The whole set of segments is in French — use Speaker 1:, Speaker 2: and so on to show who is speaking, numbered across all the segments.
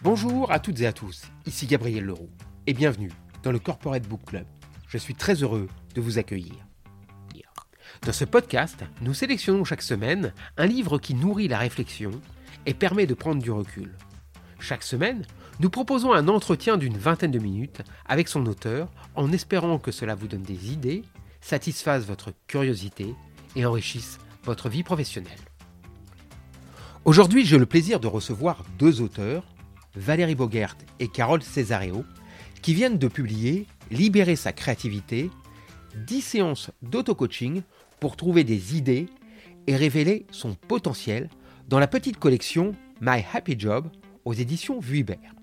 Speaker 1: Bonjour à toutes et à tous, ici Gabriel Leroux et bienvenue dans le Corporate Book Club. Je suis très heureux de vous accueillir. Dans ce podcast, nous sélectionnons chaque semaine un livre qui nourrit la réflexion et permet de prendre du recul. Chaque semaine, nous proposons un entretien d'une vingtaine de minutes avec son auteur en espérant que cela vous donne des idées, satisfasse votre curiosité et enrichisse votre vie professionnelle. Aujourd'hui, j'ai le plaisir de recevoir deux auteurs Valérie Bogert et Carole Cesareo, qui viennent de publier Libérer sa créativité, 10 séances d'auto-coaching pour trouver des idées et révéler son potentiel dans la petite collection My Happy Job aux éditions Vuibert.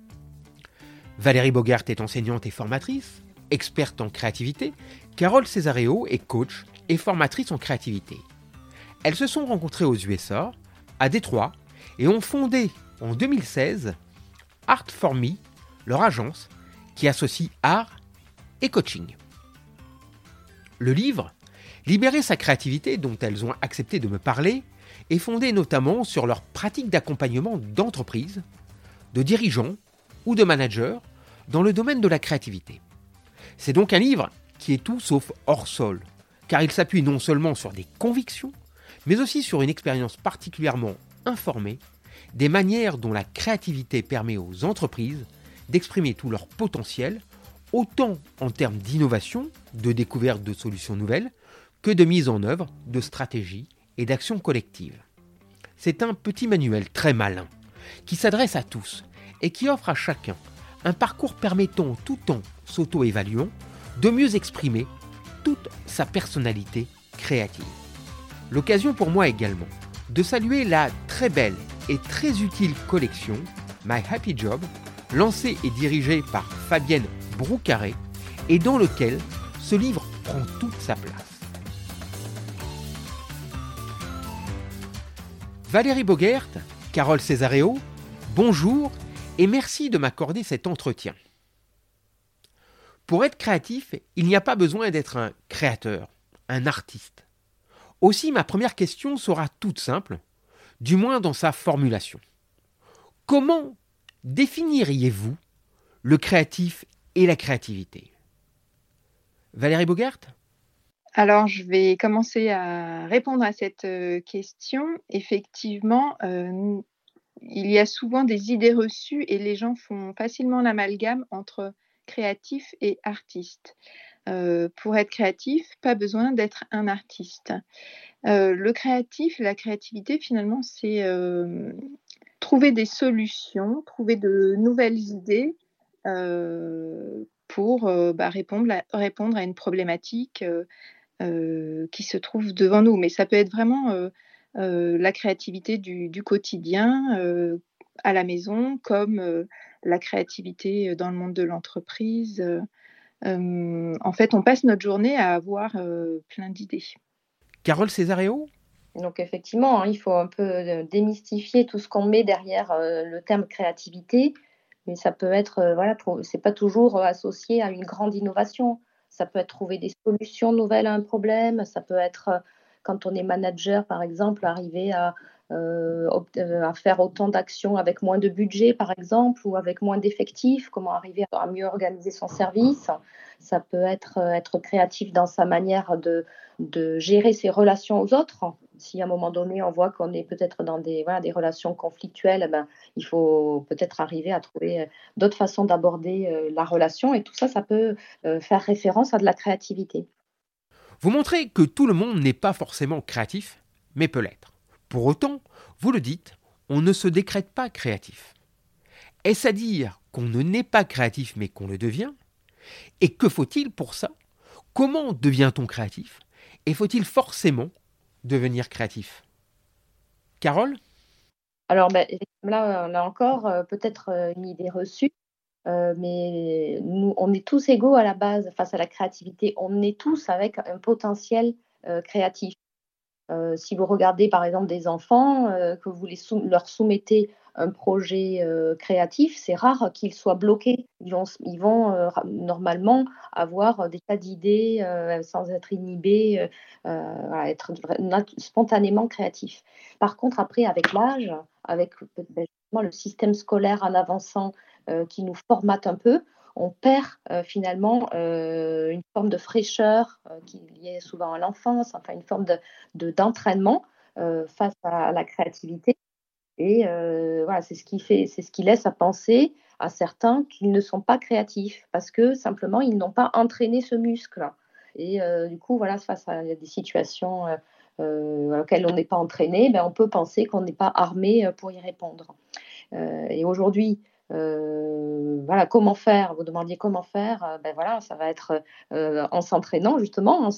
Speaker 1: Valérie Bogart est enseignante et formatrice, experte en créativité. Carole Cesareo est coach et formatrice en créativité. Elles se sont rencontrées aux USA, à Détroit, et ont fondé en 2016 Art for Me, leur agence qui associe art et coaching. Le livre, Libérer sa créativité, dont elles ont accepté de me parler, est fondé notamment sur leur pratique d'accompagnement d'entreprises, de dirigeants ou de managers dans le domaine de la créativité. C'est donc un livre qui est tout sauf hors sol, car il s'appuie non seulement sur des convictions, mais aussi sur une expérience particulièrement informée des manières dont la créativité permet aux entreprises d'exprimer tout leur potentiel, autant en termes d'innovation, de découverte de solutions nouvelles, que de mise en œuvre de stratégies et d'actions collectives. C'est un petit manuel très malin, qui s'adresse à tous et qui offre à chacun un parcours permettant, tout en s'auto-évaluant, de mieux exprimer toute sa personnalité créative. L'occasion pour moi également de saluer la très belle et très utile collection My Happy Job, lancée et dirigée par Fabienne Broucaré, et dans lequel ce livre prend toute sa place. Valérie Bogert, Carole Cesareo, bonjour et merci de m'accorder cet entretien. Pour être créatif, il n'y a pas besoin d'être un créateur, un artiste. Aussi, ma première question sera toute simple du moins dans sa formulation. Comment définiriez-vous le créatif et la créativité? Valérie Bogart
Speaker 2: alors, je vais commencer à répondre à cette euh, question. Effectivement, euh, il y a souvent des idées reçues et les gens font facilement l'amalgame entre créatif et artiste. Euh, pour être créatif, pas besoin d'être un artiste. Euh, le créatif, la créativité, finalement, c'est euh, trouver des solutions, trouver de nouvelles idées pour bah, répondre, à, une problématique qui se trouve devant nous. Mais ça peut être vraiment la créativité du quotidien à la maison, comme la créativité dans le monde de l'entreprise en fait, on passe notre journée à avoir plein d'idées.
Speaker 1: Carole Césareo
Speaker 3: donc effectivement, hein, il faut un peu démystifier tout ce qu'on met derrière le terme créativité, mais ça peut être, voilà, c'est pas toujours associé à une grande innovation. Ça peut être trouver des solutions nouvelles à un problème, ça peut être quand on est manager, par exemple, arriver à euh, euh, à faire autant d'actions avec moins de budget, par exemple, ou avec moins d'effectifs, comment arriver à mieux organiser son service. Ça peut être euh, être créatif dans sa manière de, de gérer ses relations aux autres. Si à un moment donné, on voit qu'on est peut-être dans des, voilà, des relations conflictuelles, ben, il faut peut-être arriver à trouver d'autres façons d'aborder la relation. Et tout ça, ça peut faire référence à de la créativité.
Speaker 1: Vous montrez que tout le monde n'est pas forcément créatif, mais peut l'être. Pour autant, vous le dites, on ne se décrète pas créatif. Est-ce à dire qu'on ne naît pas créatif mais qu'on le devient? Et que faut-il pour ça? Comment devient-on créatif? Et faut-il forcément devenir créatif? Carole?
Speaker 3: Alors ben, là, a encore euh, peut-être euh, une idée reçue, euh, mais nous, on est tous égaux à la base face à la créativité. On est tous avec un potentiel créatif. Si vous regardez par exemple des enfants, que vous les leur soumettez un projet euh, créatif, c'est rare qu'ils soient bloqués. Ils vont, euh, normalement avoir des tas d'idées euh, sans être inhibés, être spontanément créatifs. Par contre, après, avec l'âge, avec ben, le système scolaire en avançant qui nous formate un peu, on perd finalement une forme de fraîcheur qui est liée souvent à l'enfance, enfin une forme de, d'entraînement face à la créativité. Et euh, voilà, c'est ce qui fait, c'est ce qui laisse à penser à certains qu'ils ne sont pas créatifs parce que simplement ils n'ont pas entraîné ce muscle. Et euh, du coup, voilà, face à des situations euh, auxquelles on n'est pas entraîné, ben, on peut penser qu'on n'est pas armé pour y répondre. et aujourd'hui, voilà, comment faire? Vous demandiez comment faire? Ben voilà, ça va être en s'entraînant justement.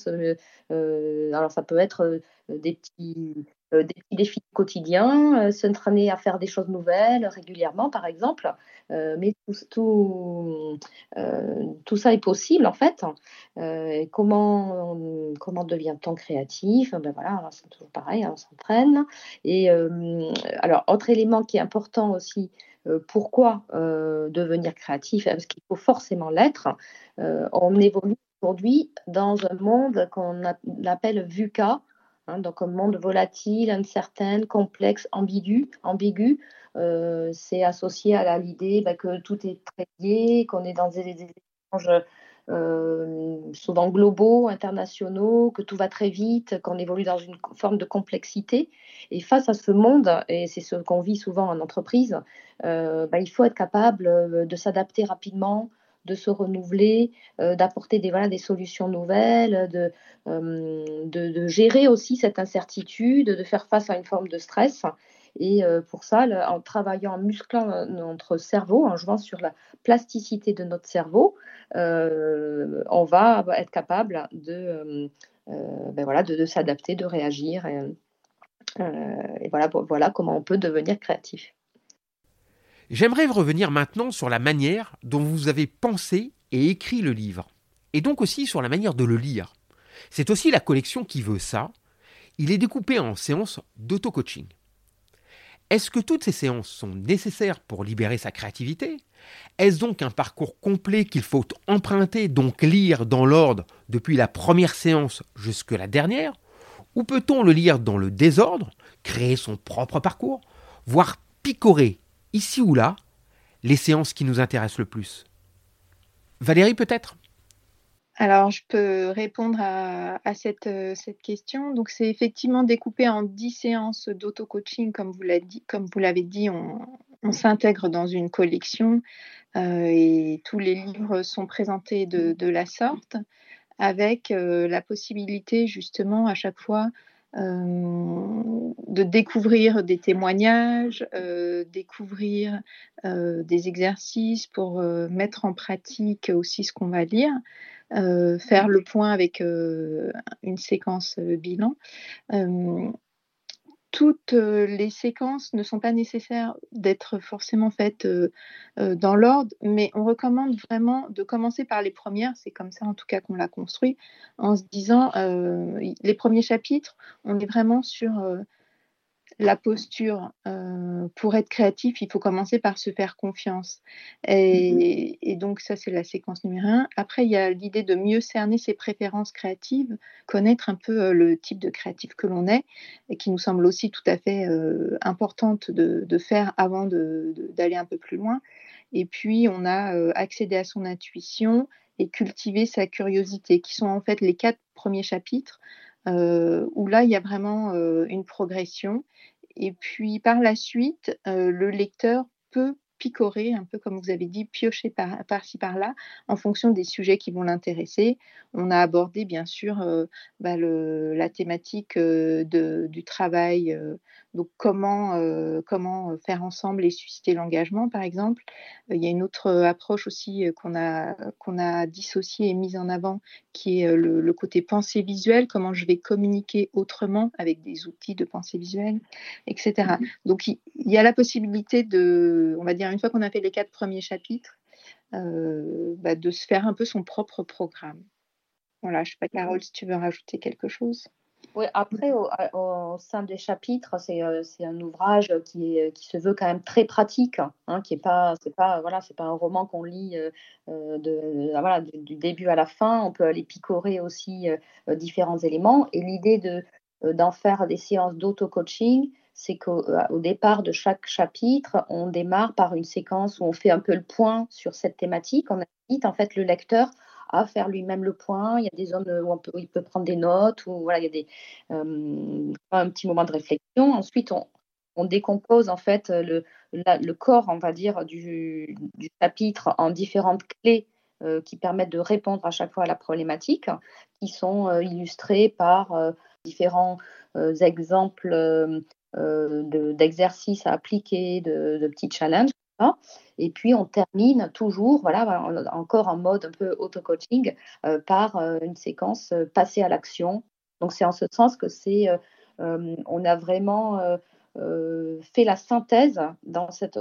Speaker 3: alors ça peut être des petits euh, des petits défis quotidiens, euh, s'entraîner à faire des choses nouvelles régulièrement, par exemple. Euh, mais tout, tout, ça est possible, en fait. comment, comment devient-on créatif? Ben voilà, c'est toujours pareil, hein, on s'entraîne. Et alors, autre élément qui est important aussi, pourquoi devenir créatif Parce qu'il faut forcément l'être. on évolue aujourd'hui dans un monde qu'on appelle VUCA, Hein, donc un monde volatile, incertain, complexe, ambigu. ambigu euh, c'est associé à l'idée bah, que tout est très lié, qu'on est dans des, échanges euh, souvent globaux, internationaux, que tout va très vite, qu'on évolue dans une forme de complexité. Et face à ce monde, et c'est ce qu'on vit souvent en entreprise, euh, bah, il faut être capable de s'adapter rapidement, de se renouveler, euh, d'apporter des, solutions nouvelles, euh, de, gérer aussi cette incertitude, de faire face à une forme de stress. Et euh, pour ça, en travaillant, en musclant notre cerveau, en jouant sur la plasticité de notre cerveau, on va être capable de, ben de, s'adapter, de réagir. Et, et voilà, voilà comment on peut devenir créatif.
Speaker 1: J'aimerais revenir maintenant sur la manière dont vous avez pensé et écrit le livre, et donc aussi sur la manière de le lire. C'est aussi la collection qui veut ça. Il est découpé en séances d'auto-coaching. Est-ce que toutes ces séances sont nécessaires pour libérer sa créativité? Est-ce donc un parcours complet qu'il faut emprunter, donc lire dans l'ordre depuis la première séance jusqu'à la dernière? Ou peut-on le lire dans le désordre, créer son propre parcours, voire picorer ici ou là, les séances qui nous intéressent le plus? Valérie, peut-être?
Speaker 2: Alors, je peux répondre à, cette, euh, cette, question. Donc, c'est effectivement découpé en 10 séances d'auto-coaching, comme vous l'avez dit. On, s'intègre dans une collection euh, et tous les livres sont présentés de, la sorte, avec euh, la possibilité justement à chaque fois de découvrir des témoignages, découvrir des exercices pour mettre en pratique aussi ce qu'on va lire, faire le point avec une séquence bilan. Toutes euh, les séquences ne sont pas nécessaires d'être forcément faites euh, euh, dans l'ordre, mais on recommande vraiment de commencer par les premières, c'est comme ça en tout cas qu'on l'a construit, en se disant, les premiers chapitres, on est vraiment sur la posture. Euh, pour être créatif, il faut commencer par se faire confiance. Et, mm-hmm. donc ça, c'est la séquence numéro un. Après, il y a l'idée de mieux cerner ses préférences créatives, connaître un peu euh, le type de créatif que l'on est, et qui nous semble aussi tout à fait euh, importante de, faire avant d'aller un peu plus loin. Et puis, on a accédé à son intuition et cultiver sa curiosité, qui sont en fait les quatre premiers chapitres où là, il y a vraiment euh, une progression. Et puis par la suite, euh, le lecteur peut picorer, un peu comme vous avez dit, piocher par-ci par-là, en fonction des sujets qui vont l'intéresser. On a abordé bien sûr bah, la thématique du travail donc comment, euh, comment euh, faire ensemble et susciter l'engagement, par exemple. Euh, il y a une autre approche aussi qu'on a, qu'on a dissociée et mise en avant, qui est le, côté pensée visuelle, comment je vais communiquer autrement avec des outils de pensée visuelle, etc. Mm-hmm. Donc il, y a la possibilité de, on va dire, une fois qu'on a fait les quatre premiers chapitres, bah, de se faire un peu son propre programme. Voilà, je ne sais pas, Carole, si tu veux rajouter quelque chose.
Speaker 3: Oui, après, au, sein des chapitres, euh, c'est un ouvrage qui, est, qui se veut quand même très pratique, hein, qui est pas, c'est pas, voilà, c'est pas un roman qu'on lit euh, euh, de, voilà, du, début à la fin. On peut aller picorer aussi différents éléments. Et l'idée de d'en faire des séances d'auto-coaching, c'est qu'au départ de chaque chapitre, on démarre par une séquence où on fait un peu le point sur cette thématique. On invite en fait le lecteur à faire lui-même le point. Il y a des zones où, il peut prendre des notes, ou voilà, il y a des, euh, un petit moment de réflexion. Ensuite, on, décompose en fait le, le, corps, on va dire, du, chapitre en différentes clés euh, qui permettent de répondre à chaque fois à la problématique, qui sont euh, illustrées par différents exemples d'exercices à appliquer, de, petits challenges. Et puis on termine toujours, voilà, encore en mode un peu auto-coaching, euh, par euh, une séquence euh, passée à l'action. Donc c'est en ce sens que c'est, on a vraiment fait la synthèse dans, cette,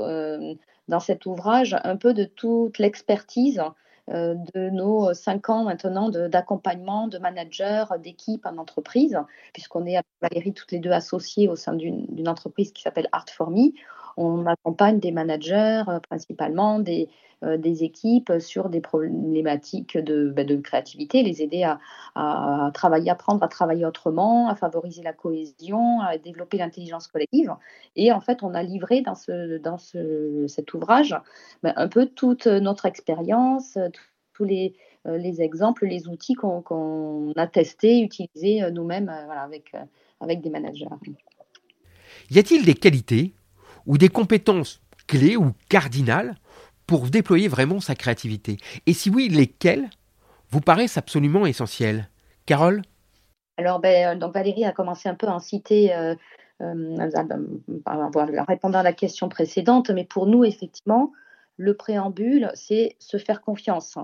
Speaker 3: dans cet ouvrage un peu de toute l'expertise de nos cinq ans maintenant d'accompagnement de, manager, managers, d'équipe en entreprise, puisqu'on est avec Valérie toutes les deux associées au sein d'une entreprise qui s'appelle Art for Me. On accompagne des managers, euh, principalement des, euh, des équipes, sur des problématiques de, bah, de créativité, les aider à, à, travailler, apprendre à travailler autrement, à favoriser la cohésion, à développer l'intelligence collective. Et en fait, on a livré dans, ce, dans ce, cet ouvrage bah, un peu toute notre expérience, tous les, euh, les exemples, les outils qu'on a testés, utilisés nous-mêmes voilà, avec, avec des managers.
Speaker 1: Y a-t-il des qualités ou des compétences clés ou cardinales pour déployer vraiment sa créativité? Et si oui, lesquelles vous paraissent absolument essentielles? Carole?
Speaker 3: Alors, ben, donc Valérie a commencé un peu à en citer euh, euh, en répondant à la question précédente, mais pour nous, effectivement, le préambule, c'est se faire confiance.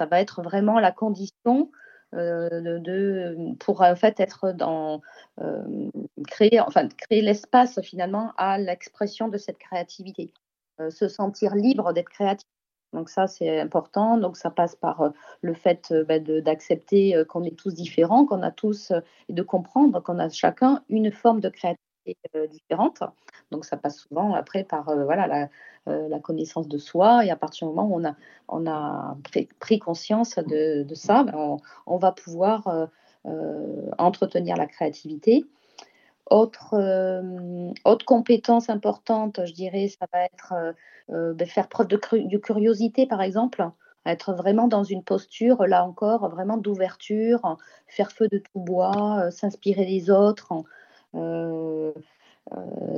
Speaker 3: Ça va être vraiment la condition euh, de, pour en fait être dans euh, créer enfin créer l'espace finalement à l'expression de cette créativité, euh, se sentir libre d'être créatif. Donc ça c'est important. Donc ça passe par le fait bah, d'accepter qu'on est tous différents, qu'on a tous et de comprendre qu'on a chacun une forme de créativité différente. Donc ça passe souvent après par voilà la, euh, la connaissance de soi. Et à partir du moment où on a, on a pris, conscience de, ça, ben, on, va pouvoir euh, euh, entretenir la créativité. Autre, autre compétence importante, je dirais, ça va être ben, faire preuve de, curiosité, par exemple être vraiment dans une posture, là encore, vraiment d'ouverture, faire feu de tout bois, s'inspirer des autres, euh,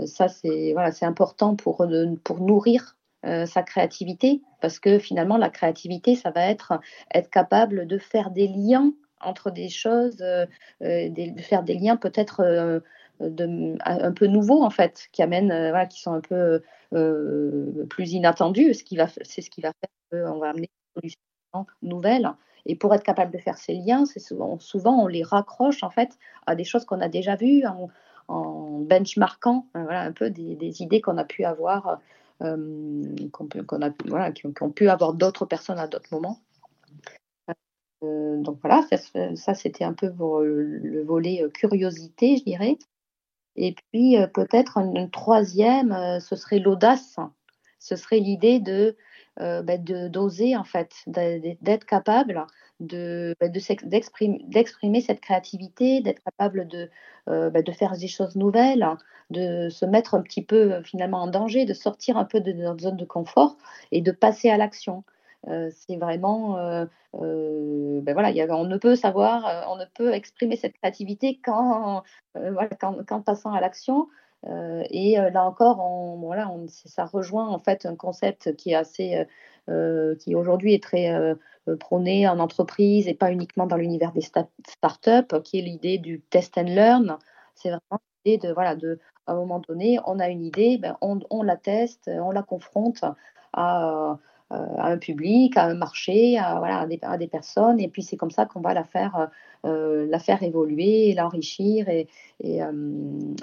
Speaker 3: ça, c'est voilà, important pour, pour nourrir euh, sa créativité, parce que finalement, la créativité, ça va être être capable de faire des liens entre des choses, euh, de faire des liens peut-être de, un peu nouveaux en fait, qui amènent, voilà, qui sont un peu plus inattendus. C'est ce qui va faire qu'on va amener des solutions nouvelles. Et pour être capable de faire ces liens, souvent, on les raccroche en fait à des choses qu'on a déjà vues en benchmarkant euh, voilà, un peu des, idées qu'on a pu avoir, euh, qu'on, a, voilà, qui, ont pu avoir d'autres personnes à d'autres moments. Euh, donc voilà, ça, c'était un peu pour le, volet curiosité, je dirais. Et puis peut-être une, troisième, ce serait l'audace. Ce serait l'idée de, ben, de d'oser en fait, d'être capable de, bah, d'exprimer, cette créativité, d'être capable de, euh, bah, de faire des choses nouvelles, de se mettre un petit peu euh, finalement en danger, de sortir un peu de notre zone de confort et de passer à l'action. Euh, c'est vraiment, ben voilà, on ne peut savoir, on ne peut exprimer cette créativité qu'en, passant à l'action. Et là encore, on, ça rejoint en fait un concept qui est assez, qui aujourd'hui est très euh, prôner en entreprise et pas uniquement dans l'univers des startups, qui est l'idée du test and learn. C'est vraiment l'idée de, voilà, de, à un moment donné, on a une idée, ben on, on, la teste, on la confronte à, euh, à, un public, à un marché, à, voilà, à, des, personnes, et puis c'est comme ça qu'on va la faire, euh, la faire évoluer, l'enrichir et, et,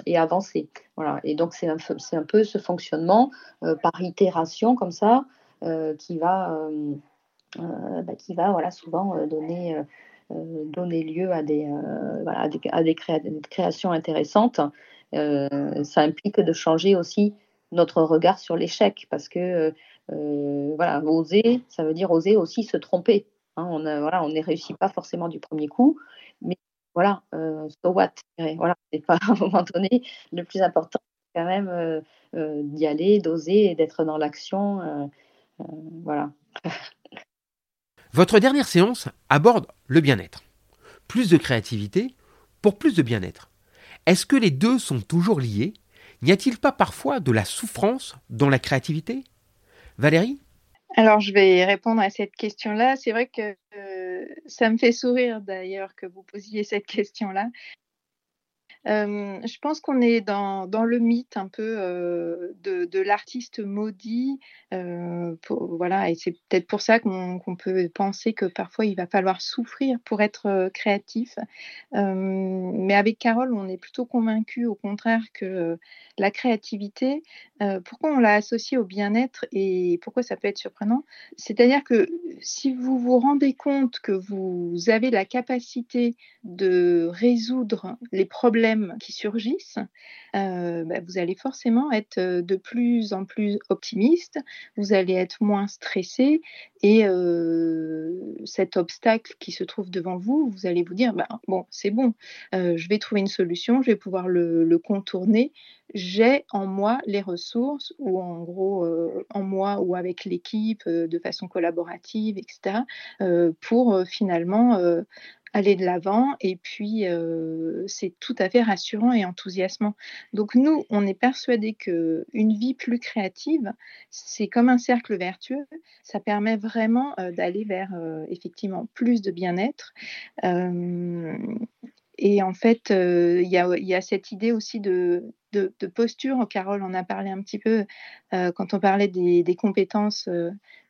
Speaker 3: et, avancer. Voilà. Et donc c'est un, un, peu ce fonctionnement par itération comme ça qui va euh, bah, qui va voilà, souvent euh, donner, donner lieu à des, à des, créations intéressantes. ça implique de changer aussi notre regard sur l'échec parce que voilà, oser, ça veut dire oser aussi se tromper. Hein. on ne réussit pas forcément du premier coup, mais voilà, so what Voilà, c'est pas à un moment donné le plus important, quand même d'y aller, d'oser et d'être dans l'action. voilà.
Speaker 1: Votre dernière séance aborde le bien-être. Plus de créativité pour plus de bien-être. Est-ce que les deux sont toujours liés? N'y a-t-il pas parfois de la souffrance dans la créativité? Valérie?
Speaker 2: Alors, je vais répondre à cette question-là. C'est vrai que euh, ça me fait sourire d'ailleurs que vous posiez cette question-là. Je pense qu'on est dans, le mythe un peu de, l'artiste maudit. Voilà, et c'est peut-être pour ça qu'on peut penser que parfois il va falloir souffrir pour être créatif. Mais avec Carole, on est plutôt convaincu, au contraire, que la créativité, pourquoi on l'a associée au bien-être et pourquoi ça peut être surprenant? C'est-à-dire que si vous vous rendez compte que vous avez la capacité de résoudre les problèmes qui surgissent, euh, bah, vous allez forcément être euh, de plus en plus optimiste, vous allez être moins stressé et euh, cet obstacle qui se trouve devant vous, vous allez vous dire, bah, bon, c'est bon, je vais trouver une solution, je vais pouvoir le, le contourner, j'ai en moi les ressources, ou en gros en moi ou avec l'équipe de façon collaborative, etc., pour finalement aller de l'avant et puis c'est tout à fait rassurant et enthousiasmant. Donc nous, on est persuadé que une vie plus créative, c'est comme un cercle vertueux. Ça permet vraiment d'aller vers effectivement plus de bien-être. et en fait, il y, a, cette idée aussi de, posture. Carole en a parlé un petit peu quand on parlait des compétences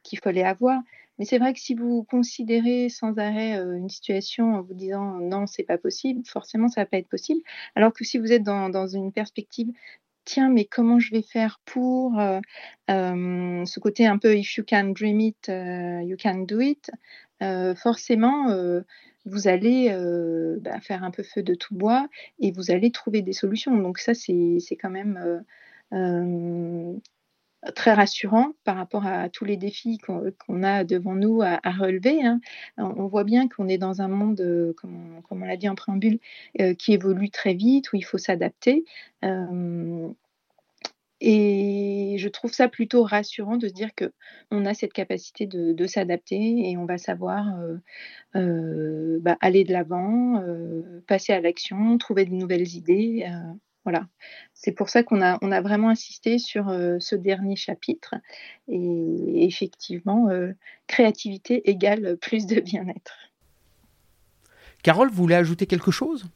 Speaker 2: qu'il fallait avoir. Mais c'est vrai que si vous considérez sans arrêt une situation en vous disant non, c'est pas possible, forcément ça va pas être possible. Alors que si vous êtes dans, une perspective tiens, mais comment je vais faire pour ce côté un peu if you can dream it, you can do it, forcément, vous allez bah, faire un peu feu de tout bois et vous allez trouver des solutions. Donc ça, c'est quand même très rassurant par rapport à tous les défis qu'on a devant nous à, relever. Hein. On voit bien qu'on est dans un monde, euh, comme on, l'a dit en préambule, euh, qui évolue très vite, où il faut s'adapter. Euh, et je trouve ça plutôt rassurant de se dire que on a cette capacité de, s'adapter et on va savoir bah, aller de l'avant, passer à l'action, trouver de nouvelles idées. Voilà, c'est pour ça qu'on a, on a vraiment insisté sur euh, ce dernier chapitre. Et effectivement, euh, créativité égale plus de bien-être.
Speaker 1: Carole, vous voulez ajouter quelque chose?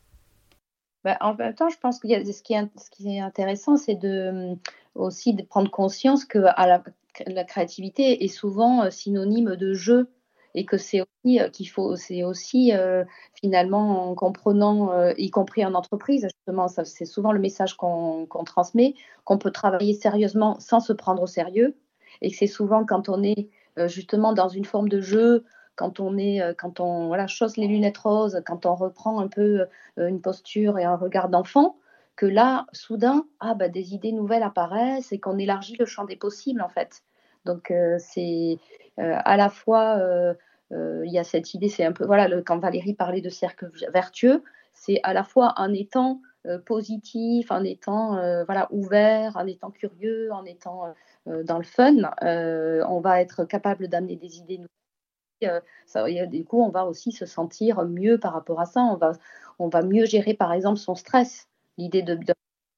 Speaker 3: Bah, En même temps, je pense que ce, qui est, ce qui est intéressant, c'est de, aussi de prendre conscience que à la, la créativité est souvent euh, synonyme de jeu et que c'est aussi euh, qu'il faut, c'est aussi euh, finalement en comprenant, euh, y compris en entreprise, justement, c'est souvent le message qu'on transmet, qu'on peut travailler sérieusement sans se prendre au sérieux, et que c'est souvent quand on est justement dans une forme de jeu, quand on est, quand on chausse les lunettes roses, quand on reprend un peu une posture et un regard d'enfant, que là, soudain, ah, bah, des idées nouvelles apparaissent et qu'on élargit le champ des possibles, en fait. Donc, c'est à la fois euh, il y a cette idée, c'est un peu, voilà, quand Valérie parlait de cercle vertueux, c'est à la fois en étant euh, positif, en étant euh, voilà, ouvert, en étant curieux, en étant dans le fun, on va être capable d'amener des idées nouvelles. Ça, du coup, on va aussi se sentir mieux par rapport à ça. On va, on va mieux gérer, par exemple, son stress. L'idée de,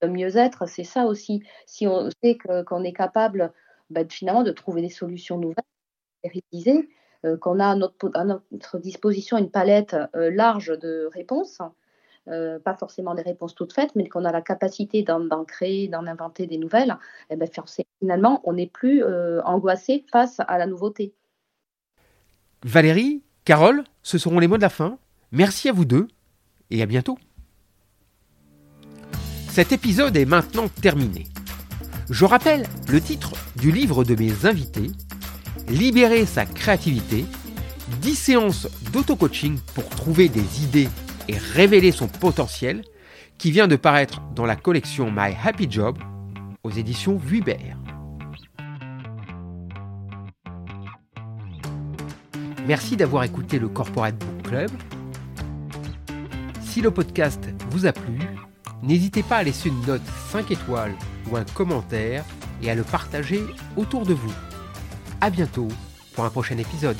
Speaker 3: mieux être, c'est ça aussi. Si on sait qu'on est capable bah, finalement de trouver des solutions nouvelles, réaliser, euh, qu'on a à notre, disposition une palette euh, large de réponses, euh, pas forcément des réponses toutes faites, mais qu'on a la capacité d'en créer, d'en inventer des nouvelles, et eh bien finalement, on n'est plus angoissé face à la nouveauté.
Speaker 1: Valérie, Carole, ce seront les mots de la fin. Merci à vous deux et à bientôt. Cet épisode est maintenant terminé. Je rappelle le titre du livre de mes invités Libérer sa créativité, 10 séances d'auto-coaching pour trouver des idées et révéler son potentiel qui vient de paraître dans la collection My Happy Job aux éditions Vuibert. Merci d'avoir écouté le Corporate Book Club. Si le podcast vous a plu, n'hésitez pas à laisser une note 5 étoiles ou un commentaire et à le partager autour de vous. A bientôt pour un prochain épisode.